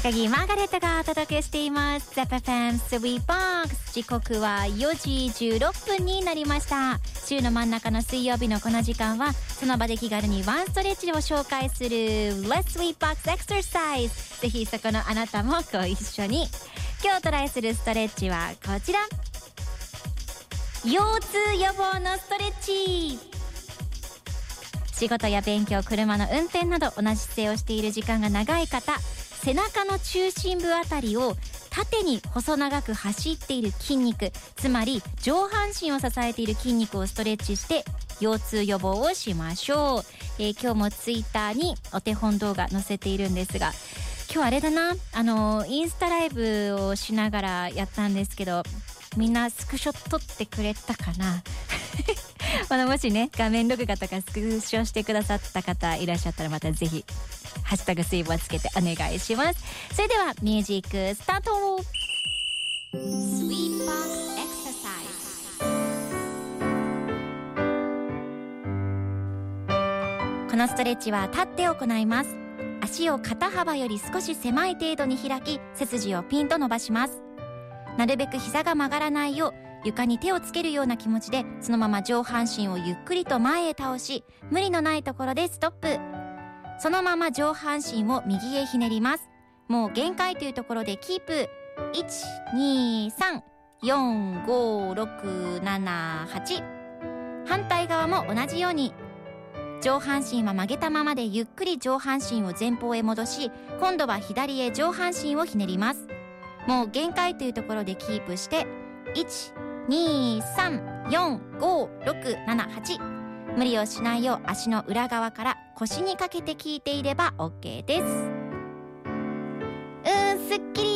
高木マーガレットがお届けしています。ZFM Sweet Box 時刻は4時16分になりました。週の真ん中の水曜日のこの時間はその場で気軽にワンストレッチを紹介する Let's Sweet Box Exercise ぜひそこのあなたもご一緒に。今日トライするストレッチはこちら。腰痛予防のストレッチ。仕事や勉強車の運転など同じ姿勢をしている時間が長い方。背中の中心部あたりを縦に細長く走っている筋肉つまり上半身を支えている筋肉をストレッチして腰痛予防をしましょう、えー、今日もツイッターにお手本動画載せているんですが今日あれだなあのインスタライブをしながらやったんですけどみんなスクショ撮ってくれたかな？あのもしね画面録画とかスクショしてくださった方いらっしゃったらまたぜひハッシュタグ水分をつけてお願いします。それではミュージックスタート。このストレッチは立って行います。足を肩幅より少し狭い程度に開き背筋をピンと伸ばします。なるべく膝が曲がらないよう床に手をつけるような気持ちでそのまま上半身をゆっくりと前へ倒し無理のないところでストップ。そのまま上半身を右へひねります。もう限界というところでキープ。1234567反対側も同じように。上半身は曲げたままでゆっくり上半身を前方へ戻し今度は左へ上半身をひねります。もう限界というところでキープして1234567無理をしないよう足の裏側から腰にかけて聞いていれば OK です。うんすっきり